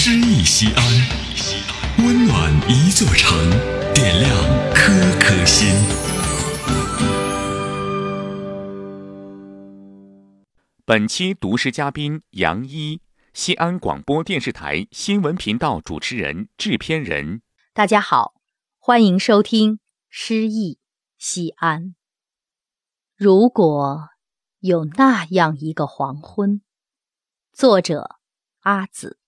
诗意西安，温暖一座城，点亮颗颗心。本期读诗嘉宾杨一，西安广播电视台新闻频道主持人、制片人。大家好，欢迎收听《诗意西安》。如果有那样一个黄昏，作者阿紫。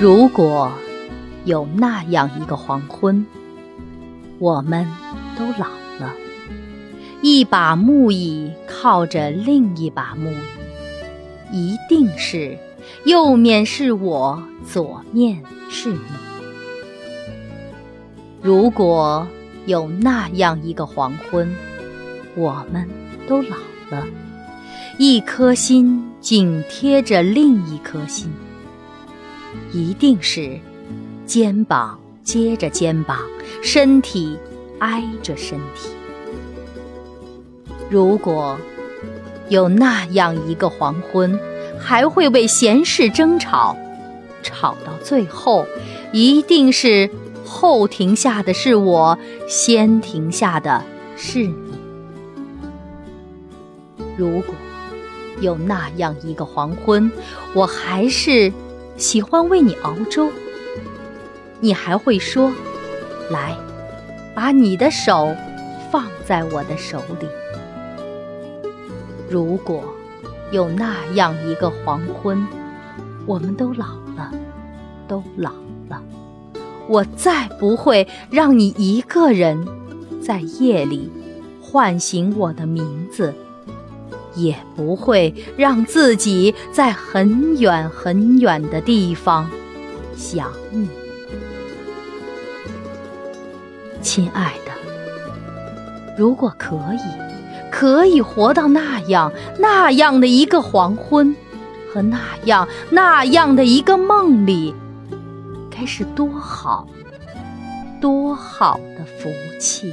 如果有那样一个黄昏，我们都老了，一把木椅靠着另一把木椅，一定是右面是我，左面是你。如果有那样一个黄昏，我们都老了，一颗心紧贴着另一颗心。一定是肩膀接着肩膀，身体挨着身体。如果有那样一个黄昏，还会为闲事争吵，吵到最后，一定是后停下的是我，先停下的是你。如果有那样一个黄昏，我还是。喜欢为你熬粥，你还会说：“来，把你的手放在我的手里。”如果有那样一个黄昏，我们都老了，都老了，我再不会让你一个人在夜里唤醒我的名字。也不会让自己在很远很远的地方想你，亲爱的。如果可以，可以活到那样那样的一个黄昏，和那样那样的一个梦里，该是多好，多好的福气。